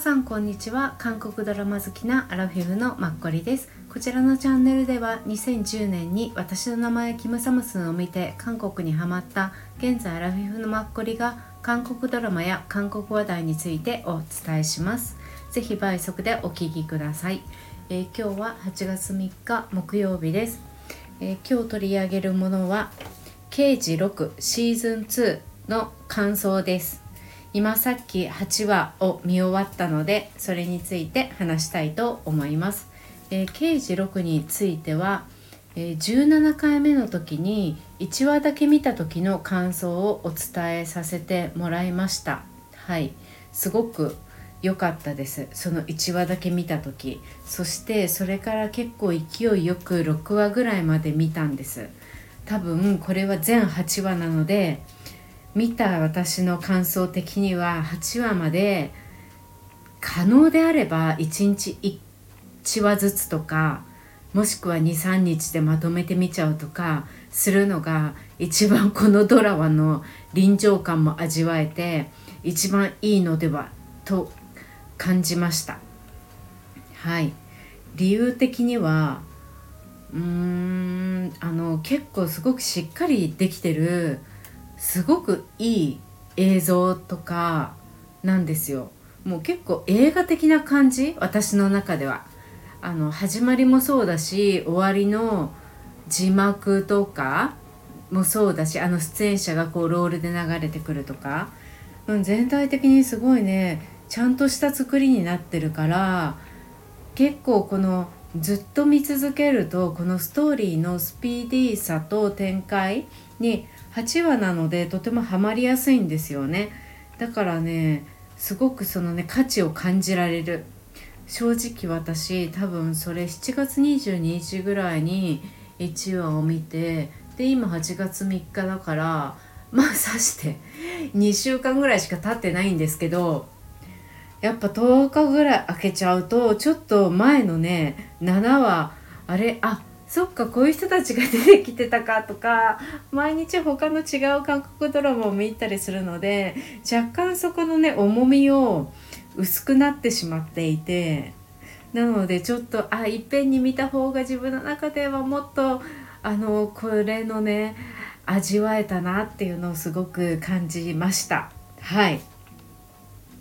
さんこんにちは。韓国ドラマ好きなアラフィフのマッコリです。こちらのチャンネルでは2010年に私の名前キムサムスンを見て韓国にハマった現在アラフィフのマッコリが韓国ドラマや韓国話題についてお伝えします。ぜひ倍速でお聞きください、えー、今日は8月3日木曜日です、えー、今日取り上げるものは刑事6シーズン2の感想です。今さっき8話を見終わったのでそれについて話したいと思います。えー、刑事6については、えー、17回目の時に1話だけ見た時の感想をお伝えさせてもらいました。はいすごく良かったですその1話だけ見た時そしてそれから結構勢いよく6話ぐらいまで見たんです多分これは全8話なので見た私の感想的には8話まで可能であれば1日1話ずつとかもしくは23日でまとめて見ちゃうとかするのが一番このドラマの臨場感も味わえて一番いいのではと感じました。はい。理由的にはうーんあの結構すごくしっかりできてるすごくいい映像とかなんですよ。もう結構映画的な感じ？私の中では。あの始まりもそうだし終わりの字幕とかもそうだしあの出演者がこうロールで流れてくるとか、うん、全体的にすごいねちゃんとした作りになってるから結構このずっと見続けるとこのストーリーのスピーディーさと展開に8話なのでとてもハマりやすいんですよね。だからねすごくそのね価値を感じられる。正直私多分それ7月22日ぐらいに1話を見てで今8月3日だからまあさして2週間ぐらいしか経ってないんですけどやっぱ10日ぐらい空けちゃうとちょっと前のね7話あれあそっかこういう人たちが出てきてたかとか毎日他の違う韓国ドラマを見たりするので若干そこのね重みを薄くなってしまっていてなのでちょっとあいっぺんに見た方が自分の中ではもっとあのこれのね味わえたなっていうのをすごく感じました。はい。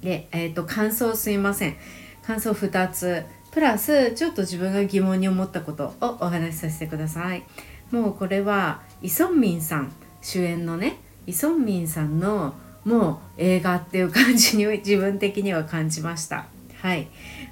でえっ、ー、と感想すいません。感想2つ。プラスちょっと自分が疑問に思ったことをお話しさせてください。もうこれはイ・ソンミンさん主演のねイ・ソンミンさんのもう映画っていう感じに 自分的には感じました。はい。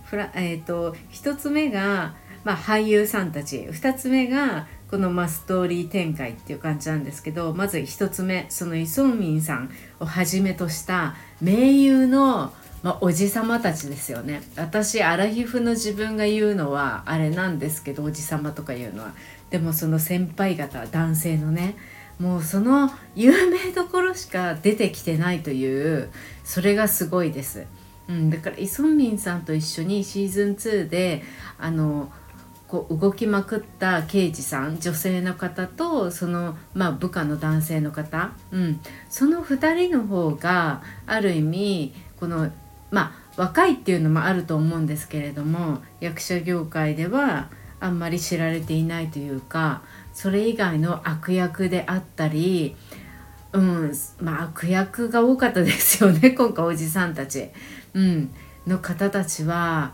フラえっ、ー、と1つ目が、まあ、俳優さんたち。2つ目がこの、まストーリー展開っていう感じなんですけどまず1つ目そのイ・ソンミンさんをはじめとした名優のまあ、おじさまたちですよね。私アラヒフの自分が言うのはあれなんですけどおじさまとか言うのは。でもその先輩方男性のね。もうその有名どころしか出てきてないというそれがすごいです、うん、だからイ・ソンミンさんと一緒にシーズン2であのこう動きまくった刑事さん女性の方とその、まあ、部下の男性の方、うん、その2人の方がある意味このまあ若いっていうのもあると思うんですけれども役者業界ではあんまり知られていないというかそれ以外の悪役であったりうんまあ悪役が多かったですよね 今回おじさんたち、うん、の方たちは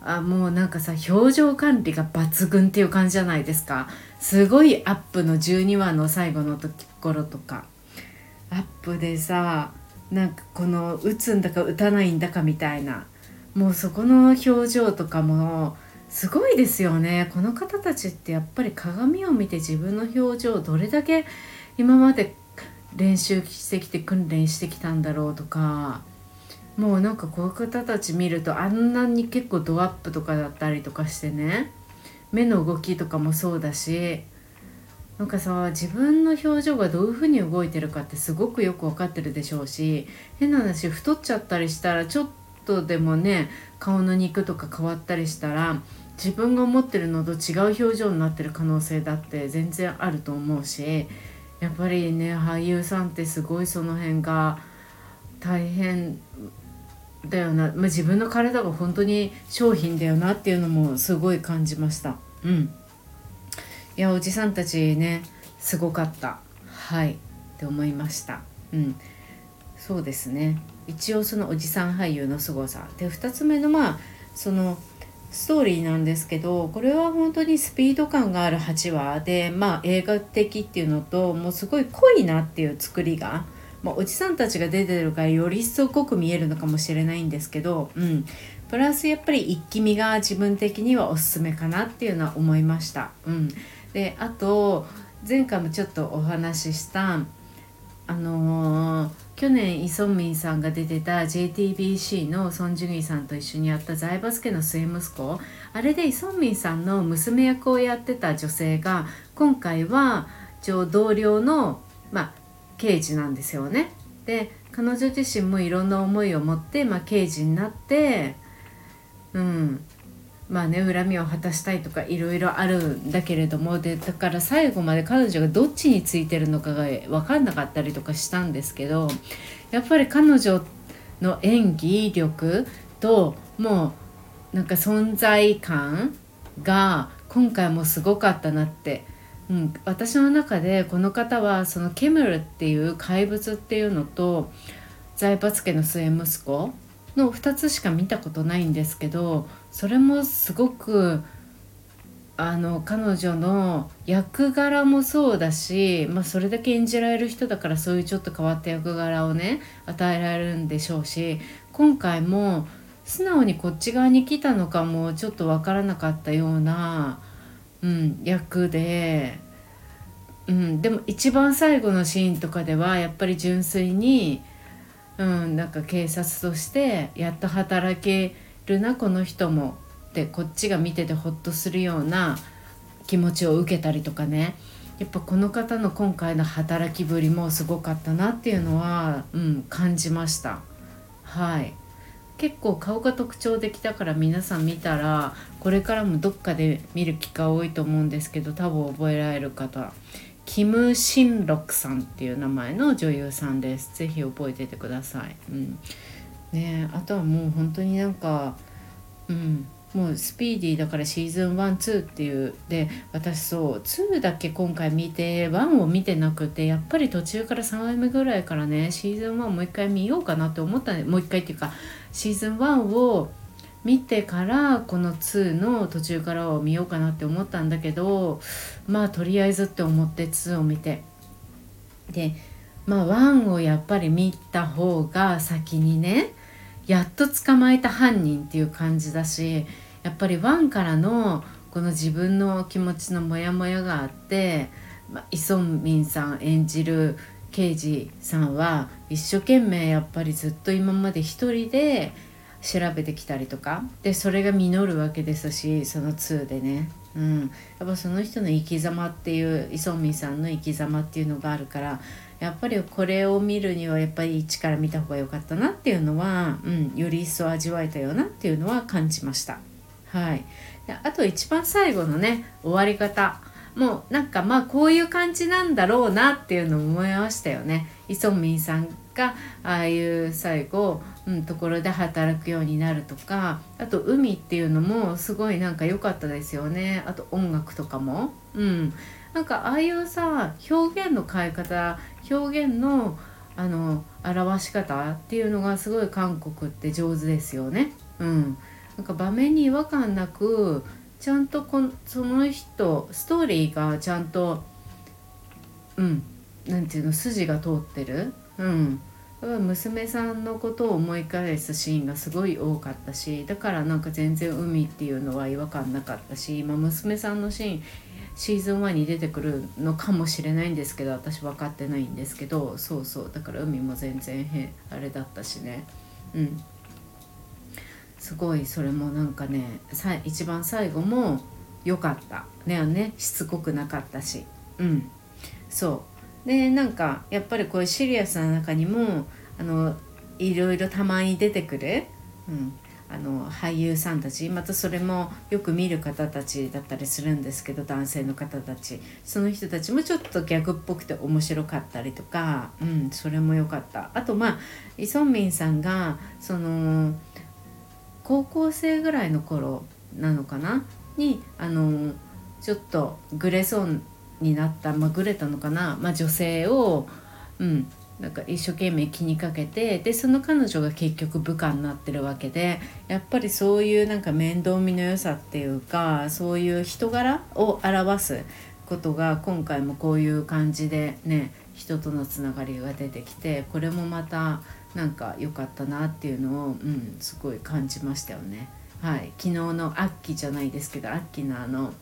あもうなんかさ表情管理が抜群っていう感じじゃないですか。すごいアップの12話の最後のところとか。アップでさなんかこの打つんだか打たないんだかみたいな。もうそこの表情とかもすごいですよね。この方たちってやっぱり鏡を見て自分の表情をどれだけ今まで練習してきて訓練してきたんだろうとか。もうなんかこういう方たち見るとあんなに結構ドアップとかだったりとかしてね。目の動きとかもそうだし。なんかさ自分の表情がどういう風に動いてるかってすごくよく分かってるでしょうし変な話太っちゃったりしたらちょっとでもね顔の肉とか変わったりしたら自分が思ってるのと違う表情になってる可能性だって全然あると思うしやっぱりね俳優さんってすごいその辺が大変だよな、まあ、自分の体が本当に商品だよなっていうのもすごい感じました。うん。いやおじさんたちねすごかった。はい。って思いました。うん。そうですね。一応そのおじさん俳優の凄さ。で2つ目のまあそのストーリーなんですけどこれは本当にスピード感がある8話。でまあ映画的っていうのともうすごい濃いなっていう作りが、まあ、おじさんたちが出てるからより一層濃く見えるのかもしれないんですけど、うん、プラスやっぱり一気見が自分的にはおすすめかなっていうのは思いました。うん、であと前回もちょっとお話ししたあのー、去年イ・ソンミンさんが出てた JTBC のソン・ジュギさんと一緒にやった財閥家の末息子あれでイ・ソンミンさんの娘役をやってた女性が今回は同僚の、まあ、刑事なんですよね。で彼女自身もいろんな思いを持って、まあ、刑事になってうんまあね恨みを果たしたいとかいろいろあるんだけれどもでだから最後まで彼女がどっちについてるのかが分かんなかったりとかしたんですけどやっぱり彼女の演技力ともうなんか存在感が今回もすごかったなって、うん、私の中でこの方はそのケムルっていう怪物っていうのと財閥家の末息子の2つしか見たことないんですけどそれもすごくあの彼女の役柄もそうだし、まあ、それだけ演じられる人だからそういうちょっと変わった役柄をね与えられるんでしょうし今回も素直にこっち側に来たのかもちょっと分からなかったような、うん、役で、うん、でも一番最後のシーンとかではやっぱり純粋にうん、なんか警察としてやっと働けるなこの人も。ってこっちが見ててほっとするような気持ちを受けたりとかね。やっぱこの方の今回の働きぶりもすごかったなっていうのは、うん、感じました。はい。結構顔が特徴的だから皆さん見たらこれからもどっかで見る機会多いと思うんですけど多分覚えられる方。キム・シンロクさんっていう名前の女優さんです。ぜひ覚えててください。うん、ねあとはもう本当になんか、うん、もうスピーディーだからシーズン12っていうで私そう2だけ今回見て1を見てなくてやっぱり途中から3話目ぐらいからねシーズン1もう一回見ようかなって思ったもう一回っていうかシーズン1を見てからこの2の途中からを見ようかなって思ったんだけどまあとりあえずって思って2を見て。でまあ1をやっぱり見た方が先にねやっと捕まえた犯人っていう感じだしやっぱり1からのこの自分の気持ちのモヤモヤがあって、まあ、イ・ソンミンさん演じる刑事さんは一生懸命やっぱりずっと今まで一人で調べてきたりとか。でそれが実るわけですしその2でね、うん、やっぱその人の生き様っていうイ・ソンミンさんの生き様っていうのがあるからやっぱりこれを見るにはやっぱり一から見た方が良かったなっていうのは、うん、より一層味わえたよなっていうのは感じました。はい、であと一番最後のね終わり方。もうなんかまあこういう感じなんだろうなっていうのを思いましたよね。イ・ソンミンさんがああいう最後、うん、ところで働くようになるとかあと海っていうのもすごいなんか良かったですよねあと音楽とかも。うんなんかああいうさ表現の変え方表現のあの表し方っていうのがすごい韓国って上手ですよね。うん、なんか場面に違和感なくちゃんとこその人ストーリーがちゃんとうんなんていうの筋が通ってる、うん、娘さんのことを思い返すシーンがすごい多かったしだからなんか全然海っていうのは違和感なかったし今娘さんのシーンシーズン1に出てくるのかもしれないんですけど私分かってないんですけどそうそうだから海も全然へあれだったしね。うん。すごいそれもなんかねさ一番最後も良かった。ねね。しつこくなかったし。うん。そう。でなんかやっぱりこういうシリアスな中にもあのいろいろたまに出てくる、うん、あの俳優さんたち。またそれもよく見る方たちだったりするんですけど男性の方たち。その人たちもちょっとギャグっぽくて面白かったりとか、うん、それも良かった。あとまあイ・ソンミンさんがその高校生ぐらいの頃なのかな？にあのちょっとグレそうになった、まあ、グレたのかな、まあ、女性を、うん、なんか一生懸命気にかけてでその彼女が結局部下になってるわけでやっぱりそういうなんか面倒見の良さっていうかそういう人柄を表すことが今回もこういう感じでね人とのつながりが出てきてこれもまたなんか良かったなっていうのを、うん、すごい感じましたよね。はい、昨日のアッキーじゃないですけどアッキーのあの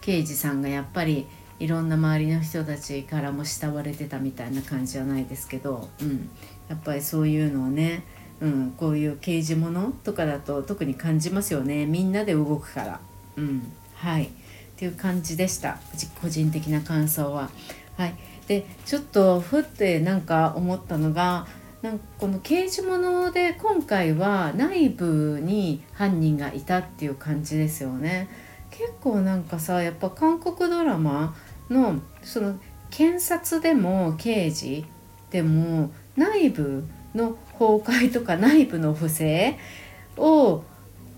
刑事さんがやっぱりいろんな周りの人たちからも慕われてたみたいな感じじゃないですけど、うん、やっぱりそういうのをね、うん、こういう刑事ものとかだと特に感じますよね。みんなで動くから。うん、はい。っていう感じでした。個人的な感想は。はい、でちょっとふってなんか思ったのがなんかこの刑事もので今回は内部に犯人がいたっていう感じですよね。結構なんかさやっぱ韓国ドラマのその検察でも刑事でも内部の崩壊とか内部の不正を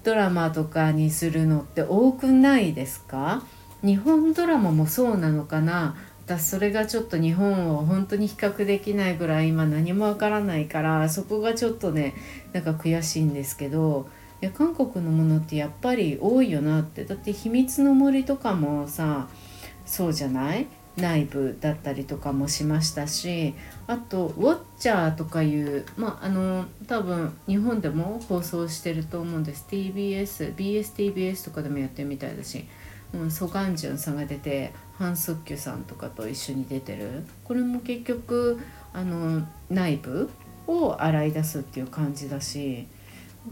ドラマとかにするのって多くないですか？日本ドラマもそうなのかな？私それがちょっと日本を本当に比較できないぐらい今何もわからないからそこがちょっとねなんか悔しいんですけどいや韓国のものってやっぱり多いよなって。だって「秘密の森」とかもさそうじゃない？内部だったりとかもしましたしあと「ウォッチャー」とかいうまああの多分日本でも放送してると思うんです。TBSBSTBS とかでもやってるみたいだし、うん、ソ・ガンジュンさんが出てハン・ソッキュさんとかと一緒に出てる。これも結局あの内部を洗い出すっていう感じだしや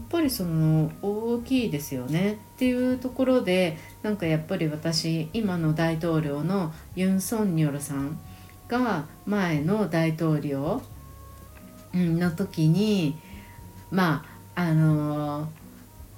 っぱりその大きいですよね。っていうところでなんかやっぱり私今の大統領のユン・ソンニョルさんが前の大統領の時にまああの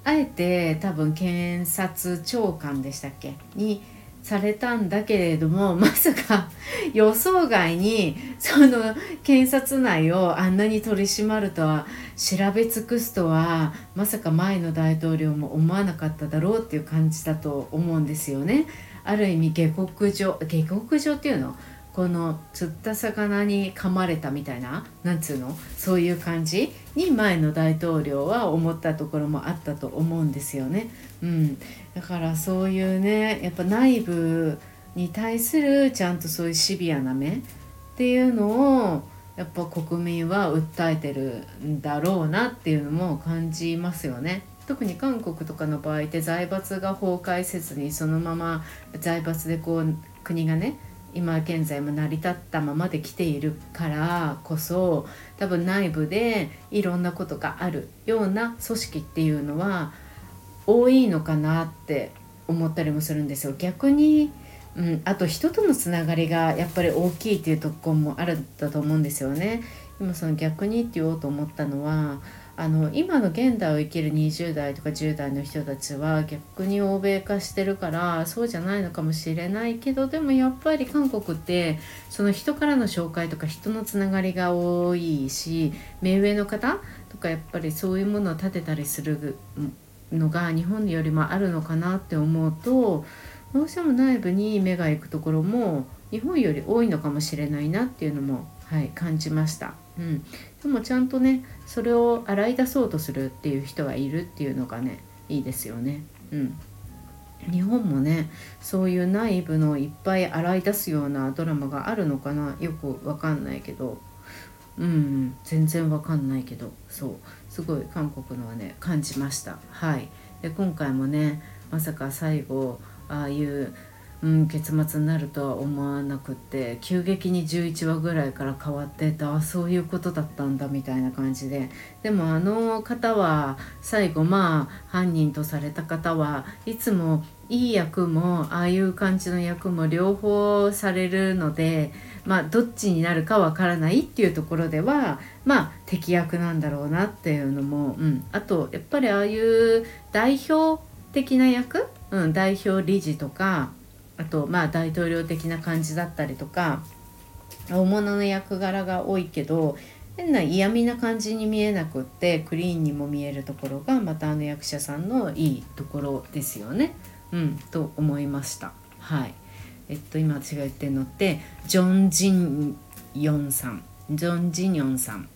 あえて多分検察長官でしたっけにされたんだけれども まさか予想外にその検察内をあんなに取り締まるとは調べ尽くすとはまさか前の大統領も思わなかっただろうっていう感じだと思うんですよね。ある意味下克上下克上っていうの？この釣った魚に噛まれたみたいななんつうの？そういう感じに前の大統領は思ったところもあったと思うんですよね。うん、だからそういうねやっぱ内部に対するちゃんとそういうシビアな目っていうのをやっぱ国民は訴えてるんだろうなっていうのも感じますよね。特に韓国とかの場合って財閥が崩壊せずにそのまま財閥でこう国がね今現在も成り立ったままで来ているからこそ多分内部でいろんなことがあるような組織っていうのは多いのかなって思ったりもするんですよ。逆にうん、あと人とのつながりがやっぱり大きいっていうとこもあるんだと思うんですよね。今その逆にって言おうと思ったのはあの今の現代を生きる20代とか10代の人たちは逆に欧米化してるからそうじゃないのかもしれないけどでもやっぱり韓国ってその人からの紹介とか人のつながりが多いし目上の方とかやっぱりそういうものを立てたりするのが日本よりもあるのかなって思うとどうしても内部に目が行くところも日本より多いのかもしれないなっていうのも、はい、感じました。うん、でもちゃんとねそれを洗い出そうとするっていう人がいるっていうのがねいいですよね。うん、日本もねそういう内部のいっぱい洗い出すようなドラマがあるのかな？よくわかんないけど。うん。全然わかんないけど。そう。すごい韓国のはね感じました。はい。で今回もねまさか最後ああいううん、結末になるとは思わなくって急激に11話ぐらいから変わってたあそういうことだったんだみたいな感じで。でもあの方は最後まあ犯人とされた方はいつもいい役もああいう感じの役も両方されるのでまあどっちになるかわからないっていうところではまあ敵役なんだろうなっていうのも、うん、あとやっぱりああいう代表的な役、うん、代表理事とかあとまあ大統領的な感じだったりとか大物の役柄が多いけど変な嫌味な感じに見えなくってクリーンにも見えるところがまたあの役者さんのいいところですよね。うん、と思いました。はい。えっと今私が言ってるのってジョン・ジンヨンさんジョン・ジンヨンさん。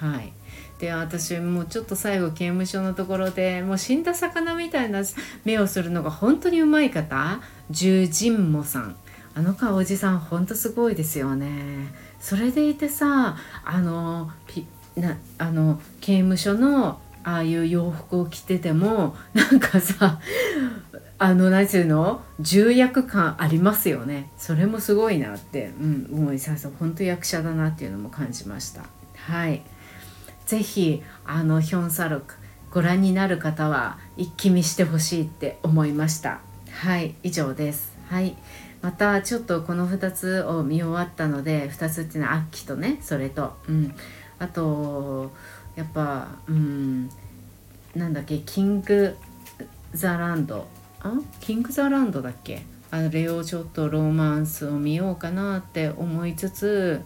はい。で私もうちょっと最後刑務所のところでもう死んだ魚みたいな目をするのが本当にうまい方？ジュージンモさん。あの顔おじさんほんとすごいですよね。それでいてさあのピなあの刑務所のああいう洋服を着ててもなんかさあの何て言うの？重役感ありますよね。それもすごいなって、うん、思いさせ本当役者だなっていうのも感じました。はい。是非あのヒョン・サルクご覧になる方は一気見してほしいって思いました。はい以上です。はい。またちょっとこの2つを見終わったので2つっていうのは秋とねそれと。うん。あとやっぱうんなんだっけキング・ザ・ランド。あ？キング・ザ・ランドだっけ？あれをちょっとロマンスを見ようかなって思いつつ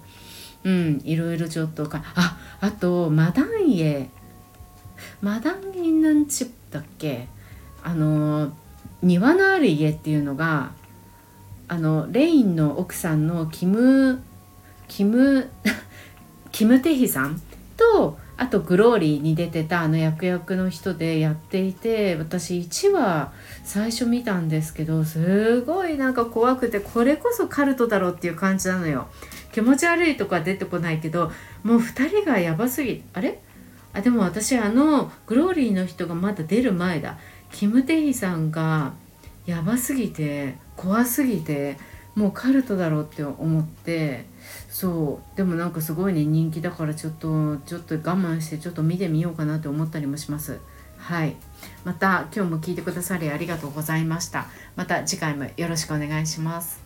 うんいろいろちょっとかああとマダンイマダンイなんちだっけ？あの庭のある家っていうのがあのレインの奥さんのキムキムキム・ テヒさん？とあとグローリーに出てたあの役役の人でやっていて私1話最初見たんですけどすごいなんか怖くてこれこそカルトだろうっていう感じなのよ。気持ち悪いとか出てこないけどもう2人がやばすぎあれ？あでも私あのグローリーの人がまだ出る前だ。キム・テヒさんがやばすぎて怖すぎてもうカルトだろうって思ってそう。でもなんかすごいね人気だからちょっとちょっと我慢してちょっと見てみようかなって思ったりもします。はい。また今日も聞いてくださりありがとうございました。また次回もよろしくお願いします。